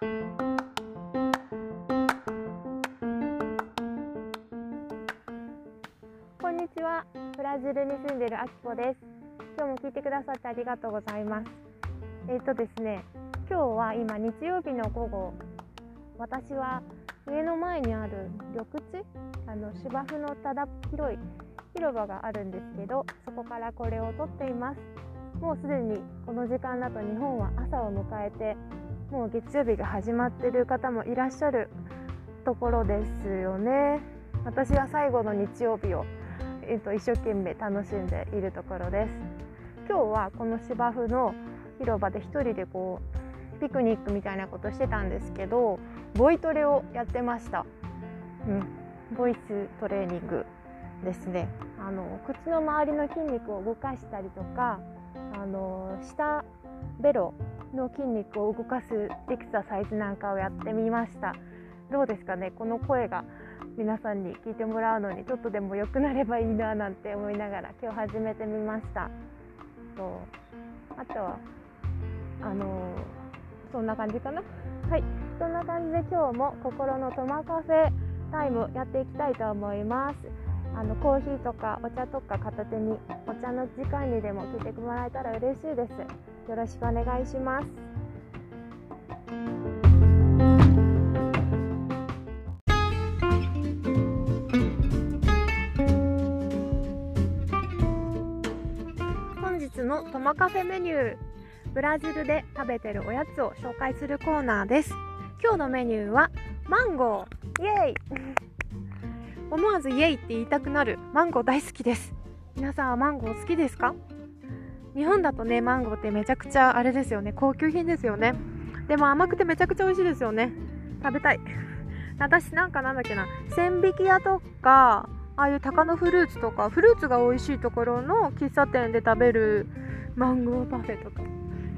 こんにちは。ブラジルに住んでいるあきこです。今日も聞いてくださってありがとうございます。えっ、ー、とですね今日は今日曜日の午後私は家の前にある緑地あの芝生のただ広い広場があるんですけどそこからこれを撮っています。もうすでにこの時間だと日本は朝を迎えてもう月曜日が始まってる方もいらっしゃるところですよね。私は最後の日曜日を、えー、と一生懸命楽しんでいるところです。今日はこの芝生の広場で一人でこうピクニックみたいなことしてたんですけどボイトレをやってました、うん、ボイストレーニングですね。あの口の周りの筋肉を動かしたりとかあの下ベロの筋肉を動かすエクササイズなんかをやってみました。どうですかね？この声が皆さんに聞いてもらうのにちょっとでも良くなればいいななんて思いながら今日始めてみました。とあとはあのそんな感じかな？はい。そんな感じで今日も心のトマカフェタイムやっていきたいと思います。あのコーヒーとかお茶とか片手にお茶の時間にでも聞いてもらえたら嬉しいです。よろしくお願いします。本日のトマカフェメニューブラジルで食べてるおやつを紹介するコーナーです。今日のメニューはマンゴー。イエイ。思わずイエイって言いたくなるマンゴー大好きです。皆さんはマンゴー好きですか？日本だとねマンゴーってめちゃくちゃあれですよね。高級品ですよね。でも甘くてめちゃくちゃ美味しいですよね。食べたい。私なんかなんだっけな。千匹屋とかああいう鷹のフルーツとかフルーツが美味しいところの喫茶店で食べるマンゴーパフェとか。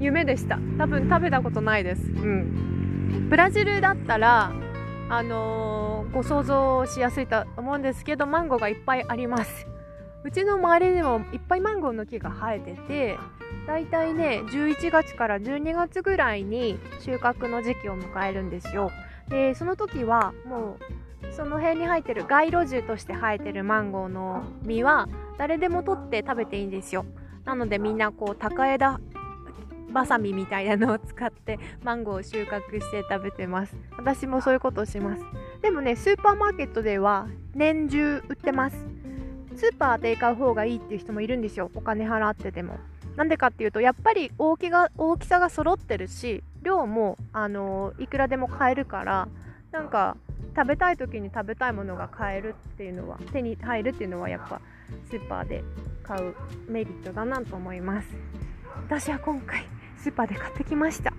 夢でした。多分食べたことないです。うん。ブラジルだったらあのー、ご想像しやすいと思うんですけどマンゴーがいっぱいあります。うちの周りでもいっぱいマンゴーの木が生えててだいたいね11月から12月ぐらいに収穫の時期を迎えるんですよ。でその時はもうその辺に生えてる街路樹として生えてるマンゴーの実は誰でも取って食べていいんですよ。なのでみんなこう高枝バサミみたいなのを使ってマンゴーを収穫して食べてます。私もそういうことをします。でもねスーパーマーケットでは年中売ってます。スーパーで買う方がいいっていう人もいるんですよ。お金払ってても。なんでかっていうとやっぱり大きが大きさが揃ってるし量もあのいくらでも買えるからなんか食べたい時に食べたいものが買えるっていうのは手に入るっていうのはやっぱスーパーで買うメリットだなと思います。私は今回スーパーで買ってきました。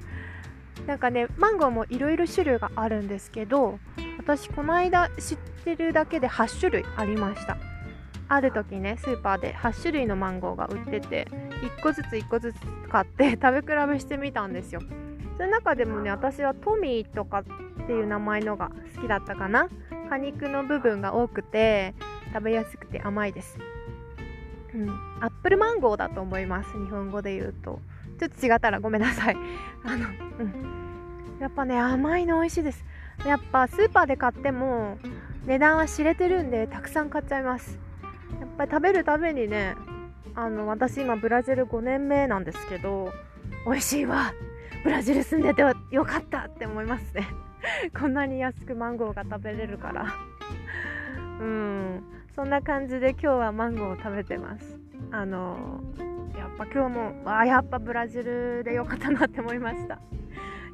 なんかねマンゴーもいろいろ種類があるんですけど私この間知ってるだけで8種類ありました。ある時ねスーパーで8種類のマンゴーが売ってて1個ずつ1個ずつ買って 食べ比べしてみたんですよその中でもね私はトミーとかっていう名前のが好きだったかな果肉の部分が多くて食べやすくて甘いですうんアップルマンゴーだと思います日本語で言うとちょっと違ったらごめんなさい。あの、うん。やっぱね、甘いの美味しいです。やっぱスーパーで買っても値段は知れてるんで、たくさん買っちゃいます。やっぱり食べるためにね、あの、私今ブラジル5年目なんですけど、美味しいわブラジル住んでてよかったって思いますね。こんなに安くマンゴーが食べれるから。うん。そんな感じで今日はマンゴーを食べてます。あのやっぱ今日もあやっぱブラジルでよかったなって思いました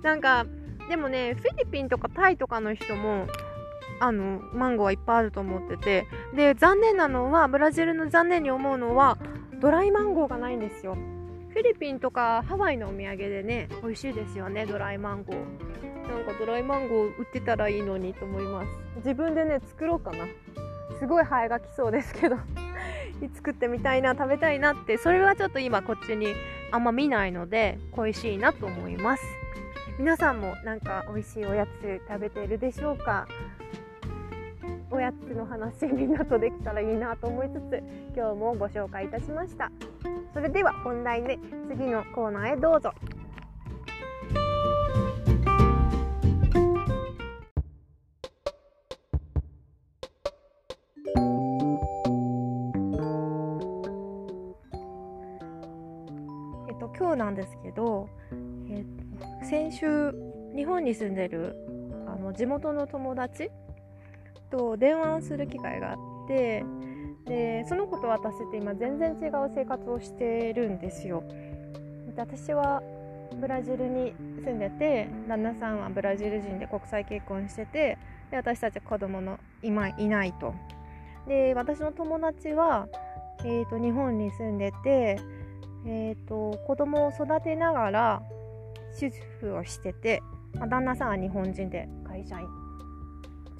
なんかでもねフィリピンとかタイとかの人もあのマンゴーはいっぱいあると思ってて。で残念なのはブラジルの残念に思うのはドライマンゴーがないんですよ。フィリピンとかハワイのお土産でね美味しいですよねドライマンゴー。なんかドライマンゴー売ってたらいいのにと思います。自分でね作ろうかな。すごいハエが来そうですけど。作ってみたいな食べたいなって。それはちょっと今こっちにあんま見ないので恋しいなと思います。皆さんもなんか美味しいおやつ食べているでしょうか？おやつの話みんなとできたらいいなと思いつつ今日もご紹介いたしました。それでは本題で次のコーナーへどうぞ。えっと今日なんですけど、えっと、先週日本に住んでるあの地元の友達と電話をする機会があってでその子と私って今全然違う生活をしてるんですよ。で私はブラジルに住んでて旦那さんはブラジル人で国際結婚しててで私たち子供の今いないと。で私の友達は、えーと、日本に住んでて、えーと、子供を育てながら主婦をしてて、まあ、旦那さんは日本人で会社員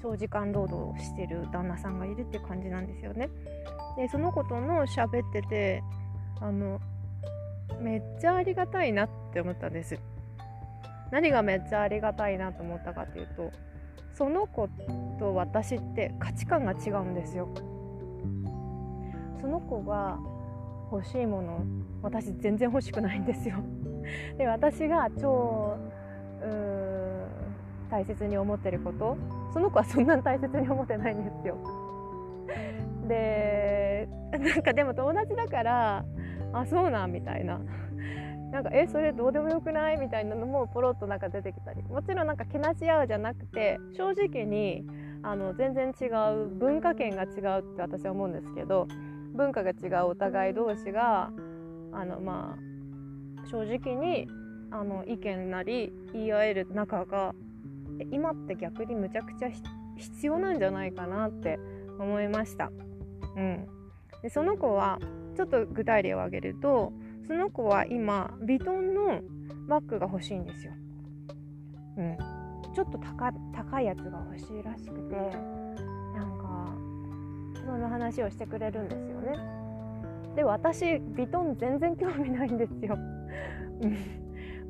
長時間労働をしてる旦那さんがいるって感じなんですよね。でその子との喋っててあのめっちゃありがたいなって思ったんです。何がめっちゃありがたいなと思ったかっていうとその子と私って価値観が違うんですよ。その子が欲しいもの私全然欲しくないんですよ。で私が超大切に思ってることその子はそんなに大切に思ってないんですよ。でなんかでも友達だからあそうなんみたいななんかえそれどうでもよくないみたいなのもポロッとなんか出てきたりもちろんなんかけなし合うじゃなくて正直にあの全然違う文化圏が違うって私は思うんですけど文化が違うお互い同士があのまあ正直にあの意見なり言い合える仲が今って逆にむちゃくちゃ必要なんじゃないかなって思いました。うん、でその子はちょっと具体例を挙げるとその子は今ヴィトンのバッグが欲しいんですよ。うん、ちょっと高高いやつが欲しいらしくてなんかその話をしてくれるんですよね。で私ヴィトン全然興味ないんですよ。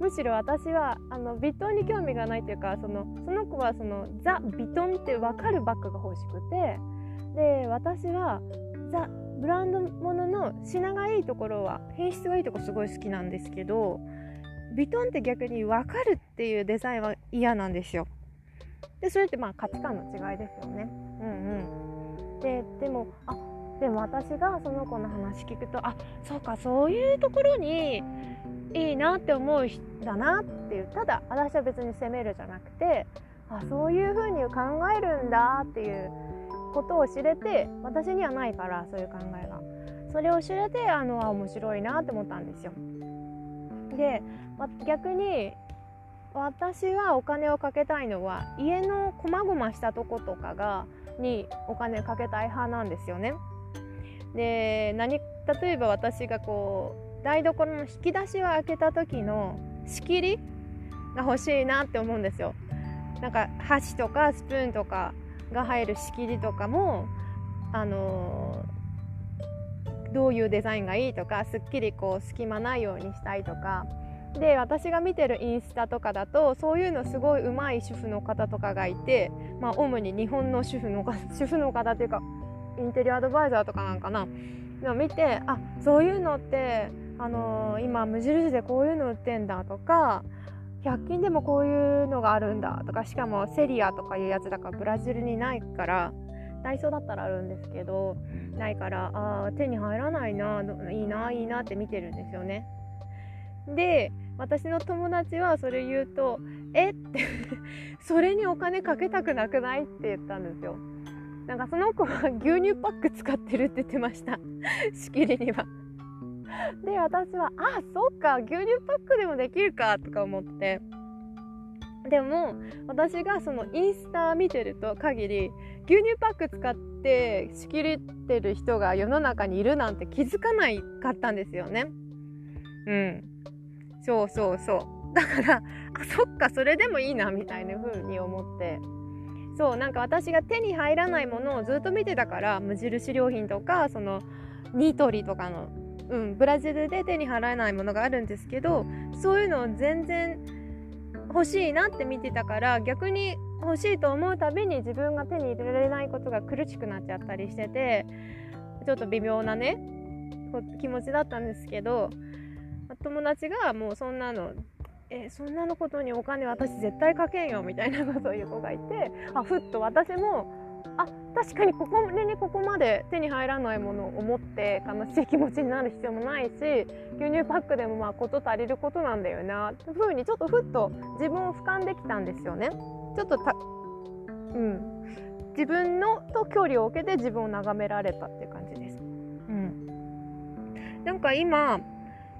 むしろ私はあのヴィトンに興味がないというかそのその子はそのザ・ヴィトンって分かるバッグが欲しくてで私はザ・ブランドものの品がいいところは品質がいいところすごい好きなんですけどヴィトンって逆に分かるっていうデザインは嫌なんですよ。でそれってまあ価値観の違いですよね。うんうん、ででもあでも私がその子の話聞くとあそうかそういうところにいいなって思う人だなっていう。ただ私は別に責めるじゃなくてあそういう風に考えるんだっていうことを知れて私にはないからそういう考えが。それを知れてあの面白いなって思ったんですよ。で、逆に私はお金をかけたいのは家のこまごましたとことかがにお金かけたい派なんですよね。で何例えば私がこう台所の引き出しを開けた時の仕切りが欲しいなって思うんですよ。なんか箸とかスプーンとかが入る仕切りとかもあのー、どういうデザインがいいとかすっきりこう隙間ないようにしたいとか。で私が見てるインスタとかだとそういうのすごい上手い主婦の方とかがいて、まあ、主に日本の主婦の 主婦の方っていうかインテリアアドバイザーとかなんかな。の見てあそういうのってあのー、今無印でこういうの売ってんだとか100均でもこういうのがあるんだとかしかもセリアとかいうやつだからブラジルにないからダイソーだったらあるんですけどないからあ手に入らないないいないいなって見てるんですよね。で私の友達はそれ言うと「え？っ? 」てそれにお金かけたくなくない？って言ったんですよ。なんかその子は牛乳パック使ってるって言ってました しきりには。で私はあそっか牛乳パックでもできるかとか思って。でも私がそのインスタ見てると限り牛乳パック使って仕切ってる人が世の中にいるなんて気づかないかったんですよね。うん。そうそうそう。だからあそっかそれでもいいなみたいな風に思って。そうなんか私が手に入らないものをずっと見てたから無印良品とかそのニトリとかのうん、ブラジルで手に入らないものがあるんですけどそういうのを全然欲しいなって見てたから逆に欲しいと思うたびに自分が手に入れられないことが苦しくなっちゃったりしててちょっと微妙なね気持ちだったんですけど友達がもうそんなのえそんなのことにお金私絶対かけんよみたいなことを言う子がいてあふっと私もあ確かにここでねここまで手に入らないものを思って悲しい気持ちになる必要もないし牛乳パックでもまあ事足りることなんだよなっていうふうにちょっとふっと自分を俯瞰できたんですよね。ちょっとたうん自分のと距離を置けて自分を眺められたっていう感じです。うん、なんか今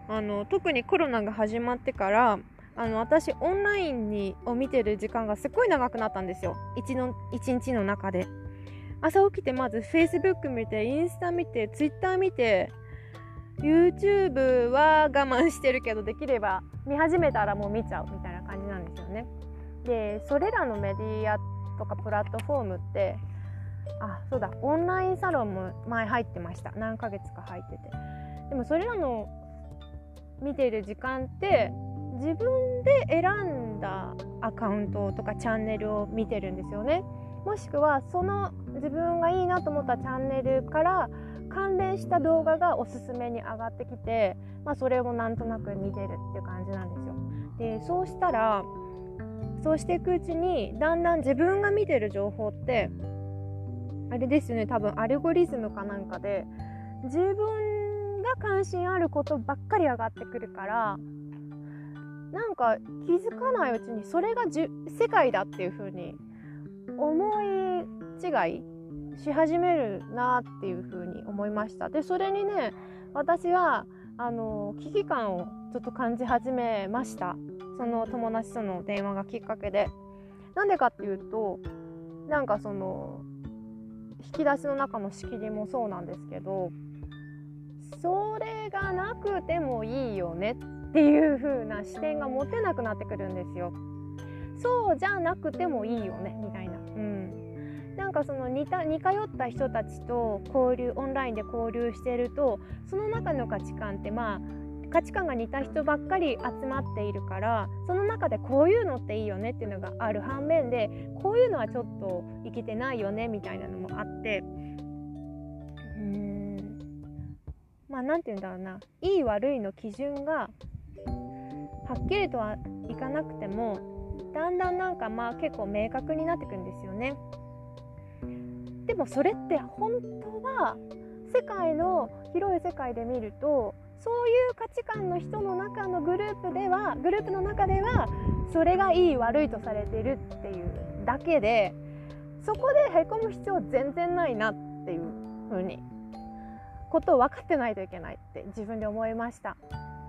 あの特にコロナが始まってからあの私オンラインにを見てる時間がすっごい長くなったんですよ。1の1日の中で。朝起きてまず Facebook 見てインスタ見て Twitter 見て YouTube は我慢してるけどできれば見始めたらもう見ちゃうみたいな感じなんですよね。でそれらのメディアとかプラットフォームってあそうだオンラインサロンも前入ってました。何ヶ月か入ってて。でもそれらの見ている時間って自分で選んだアカウントとかチャンネルを見てるんですよねもしくはその自分がいいなと思ったチャンネルから関連した動画がおすすめに上がってきて、まあ、それをなんとなく見てるっていう感じなんですよ。でそうしたらそうしていくうちにだんだん自分が見てる情報ってあれですよね多分アルゴリズムかなんかで自分が関心あることばっかり上がってくるからなんか気づかないうちにそれがじ世界だっていう風に思い違いし始めるなっていう風に思いました。でそれにね私はあの危機感をちょっと感じ始めました。その友達との電話がきっかけで。なんでかっていうとなんかその引き出しの中の仕切りもそうなんですけどそれがなくてもいいよねっていう風な視点が持てなくなってくるんですよ。そうじゃなくてもいいよねみたいな。うん、なんかその似た似通った人たちと交流オンラインで交流してるとその中の価値観ってまあ価値観が似た人ばっかり集まっているからその中でこういうのっていいよねっていうのがある反面でこういうのはちょっといけてないよねみたいなのもあってうーんまあ何て言うんだろうないい悪いの基準がはっきりとはいかなくてもだんだんなんかまあ結構明確になってくんですよね。でもそれって本当は世界の広い世界で見るとそういう価値観の人の中のグループではグループの中ではそれがいい悪いとされてるっていうだけでそこでへこむ必要全然ないなっていう風にことを分かってないといけないって自分で思いました。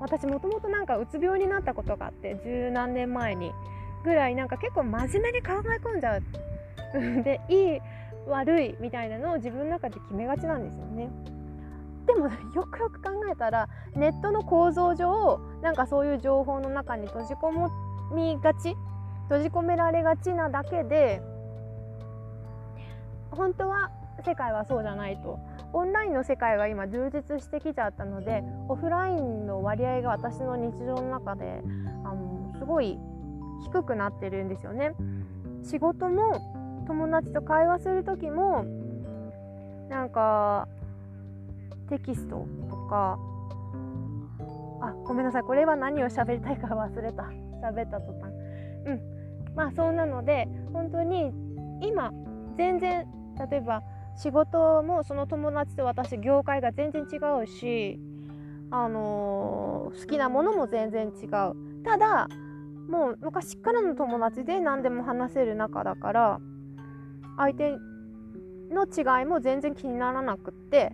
私もともとなんかうつ病になったことがあって十何年前にぐらいなんか結構真面目に考え込んじゃう でいい悪いみたいなのを自分の中で決めがちなんですよね。でもよくよく考えたらネットの構造上なんかそういう情報の中に閉じ込みがち閉じ込められがちなだけで本当は世界はそうじゃないと。オンラインの世界が今充実してきちゃったのでオフラインの割合が私の日常の中であのすごい低くなってるんですよね。仕事も友達と会話する時もなんかテキストとかあごめんなさいこれは何を喋りたいか忘れた。喋った途端。うん。まあそうなので本当に今全然例えば仕事もその友達と私業界が全然違うしあのー、好きなものも全然違う。ただもう昔からの友達で何でも話せる仲だから相手の違いも全然気にならなくって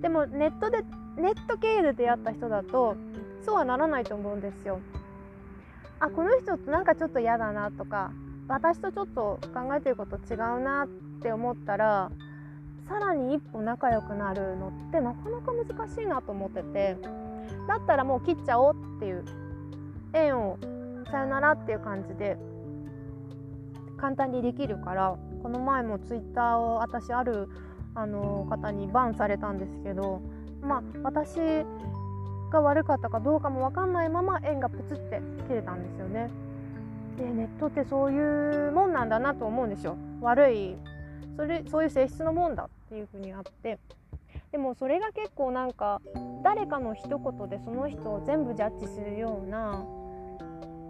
でもネットでネット経由で出会った人だとそうはならないと思うんですよ。あこの人となんかちょっと嫌だなとか私とちょっと考えてること違うなって思ったらさらに一歩仲良くなるのってなかなか難しいなと思っててだったらもう切っちゃおうっていう縁をさよならっていう感じで簡単にできるからこの前もツイッターを私あるあの方にバンされたんですけどまあ私が悪かったかどうかも分かんないまま縁がプツって切れたんですよね。でネットってそういうもんなんだなと思うんですよ。悪いそれそういう性質のもんだっていうふうにあって。でもそれが結構なんか誰かの一言でその人を全部ジャッジするような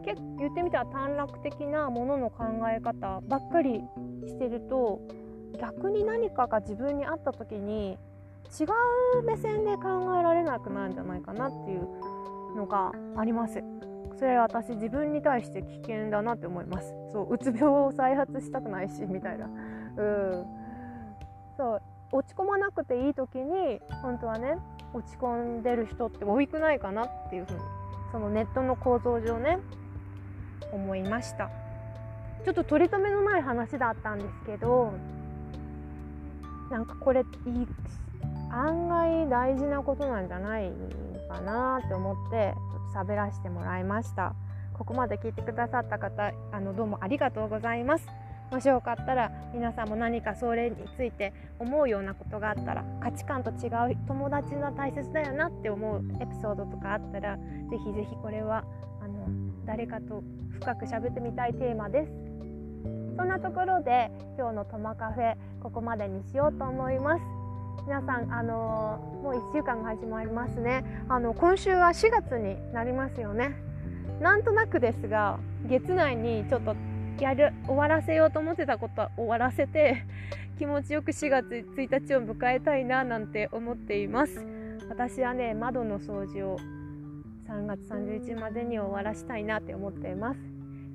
結構言ってみたら短絡的なものの考え方ばっかりしてると逆に何かが自分にあった時に違う目線で考えられなくなるんじゃないかなっていうのがあります。それは私自分に対して危険だなって思います。そううつ病を再発したくないしみたいな。うん。そう落ち込まなくていい時に本当はね落ち込んでる人って多くないかなっていうふうにそのネットの構造上ね思いました。ちょっと取り留めのない話だったんですけどなんかこれい案外大事なことなんじゃないかなって思ってちょっと喋らせてもらいました。ここまで聞いてくださった方あのどうもありがとうございます。もしよかったら皆さんも何かそれについて思うようなことがあったら価値観と違う友達が大切だよなって思うエピソードとかあったらぜひぜひこれはあの誰かと深く喋ってみたいテーマです。そんなところで今日のトマカフェここまでにしようと思います。皆さんあのもう1週間が始まりますね。あの今週は4月になりますよね。なんとなくですが月内にちょっとやる終わらせようと思ってたことは終わらせて 気持ちよく4月1日を迎えたいななんて思っています。私はね窓の掃除を3月31日までに終わらしたいなって思っています。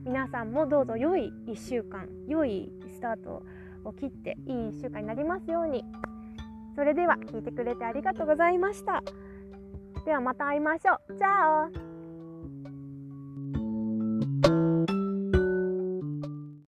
皆さんもどうぞ良い1週間良いスタートを切っていい1週間になりますように。それでは聞いてくれてありがとうございました。ではまた会いましょう。チャオ